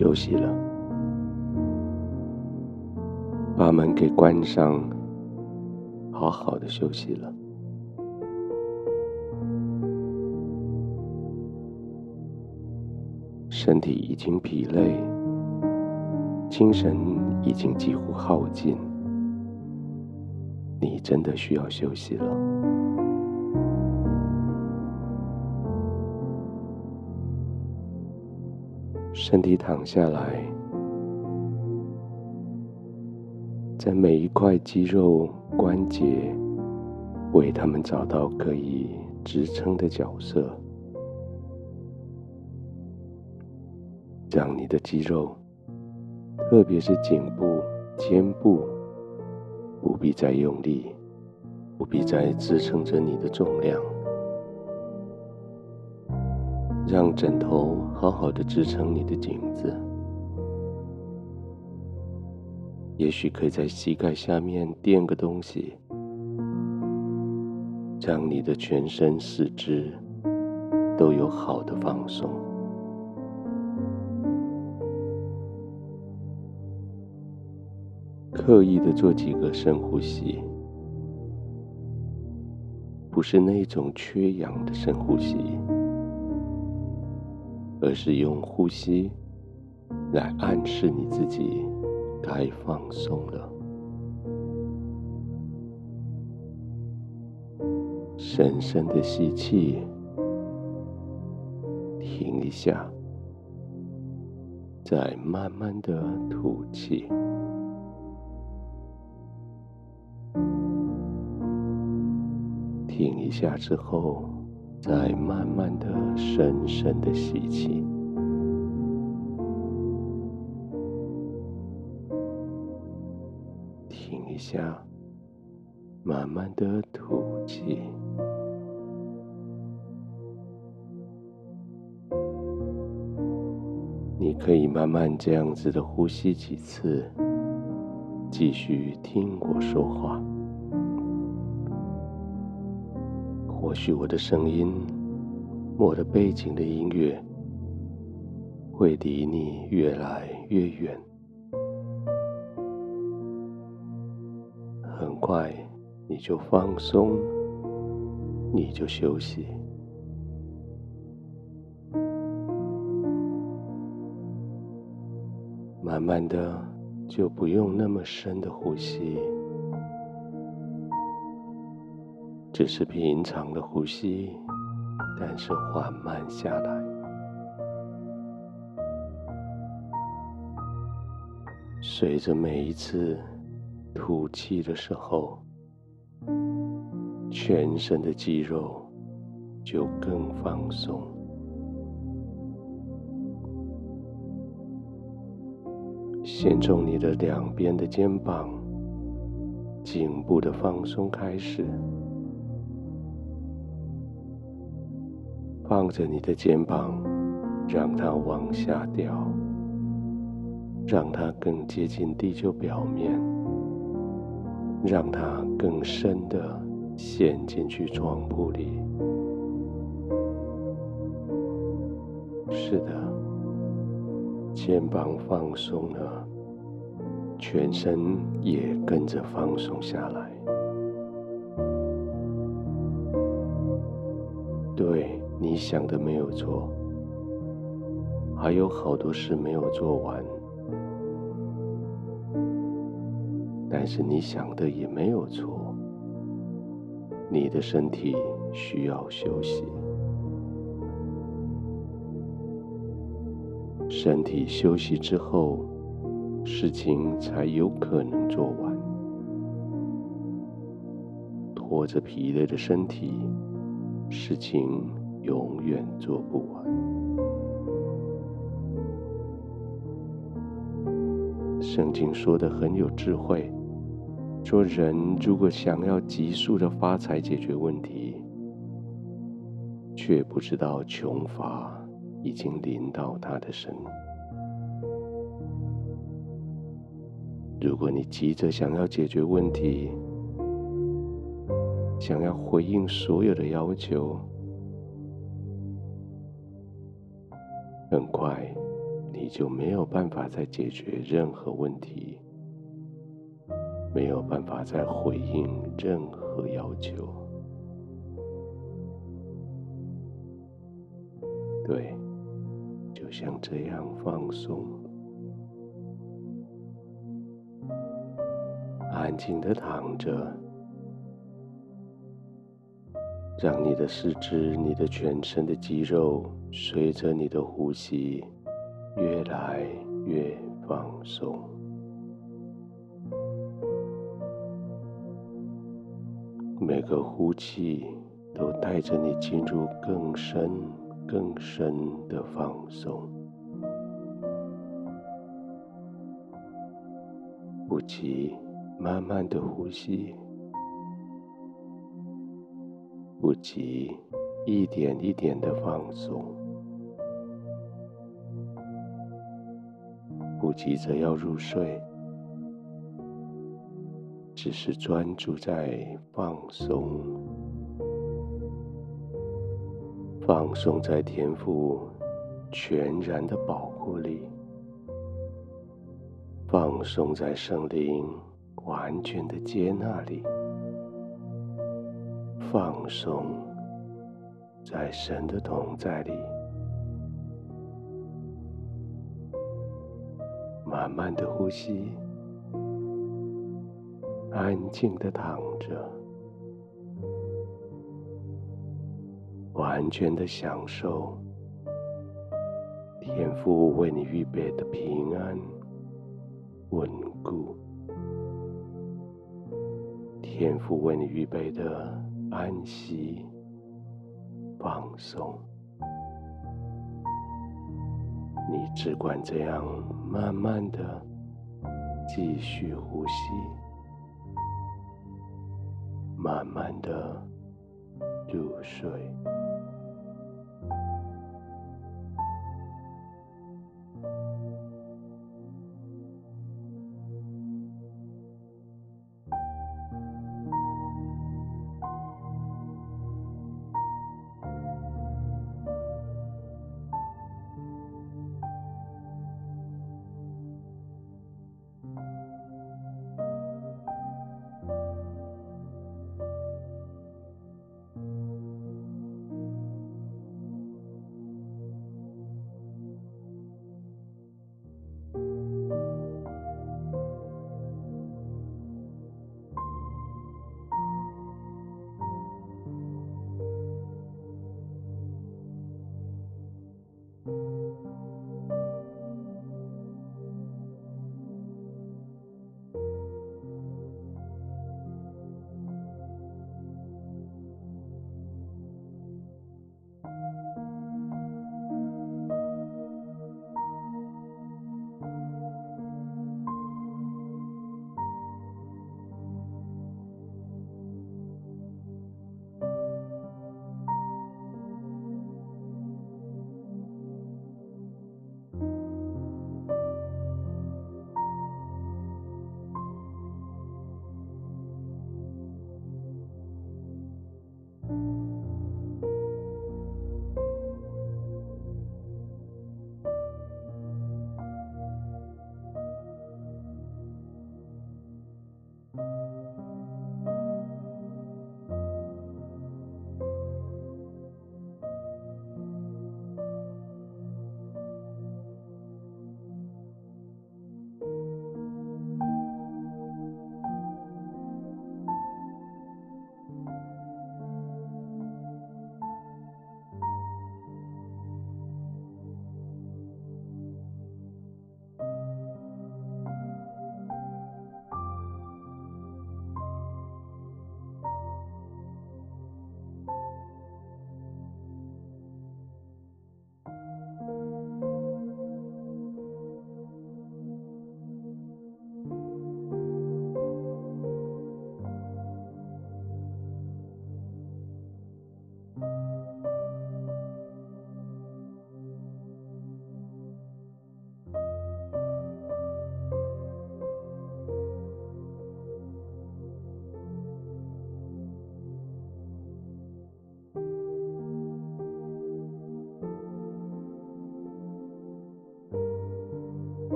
休息了，把门给关上，好好的休息了。身体已经疲累，精神已经几乎耗尽，你真的需要休息了。身体躺下来，在每一块肌肉关节，为他们找到可以支撑的角色。让你的肌肉，特别是颈部、肩部，不必再用力，不必再支撑着你的重量。让枕头好好的支撑你的颈子。也许可以在膝盖下面垫个东西，让你的全身四肢都有好的放松。刻意的做几个深呼吸，不是那种缺氧的深呼吸，而是用呼吸来暗示你自己该放松了。深深的吸气，停一下，再慢慢的吐气。停一下之后，再慢慢的、深深的吸气。停一下，慢慢的吐气。你可以慢慢这样子的呼吸几次，继续听我说话。或许我的声音，我的背景的音乐，会离你越来越远。很快你就放松，你就休息。慢慢的，就不用那么深的呼吸。只是平常的呼吸，但是缓慢下来。随着每一次吐气的时候，全身的肌肉就更放松。先从你的两边的肩膀、颈部的放松开始。放着你的肩膀，让它往下掉，让它更接近地球表面，让它更深的陷进去床铺里。是的，肩膀放松了，全身也跟着放松下来。想的没有错，还有好多事没有做完，但是你想的也没有错，你的身体需要休息，身体休息之后，事情才有可能做完，拖着疲累的身体，事情。永远做不完。圣经说的很有智慧，说人如果想要急速的发财解决问题，却不知道穷乏已经临到他的身。如果你急着想要解决问题，想要回应所有的要求，很快，你就没有办法再解决任何问题，没有办法再回应任何要求。对，就像这样放松，安静的躺着。让你的四肢、你的全身的肌肉随着你的呼吸越来越放松，每个呼气都带着你进入更深、更深的放松。不急，慢慢的呼吸。不急，一点一点的放松，不急着要入睡，只是专注在放松，放松在天赋全然的保护里，放松在圣灵完全的接纳里。放松，在神的同在里，慢慢的呼吸，安静的躺着，完全的享受天父为你预备的平安、稳固，天父为你预备的。安息，放松，你只管这样慢慢的继续呼吸，慢慢的入睡。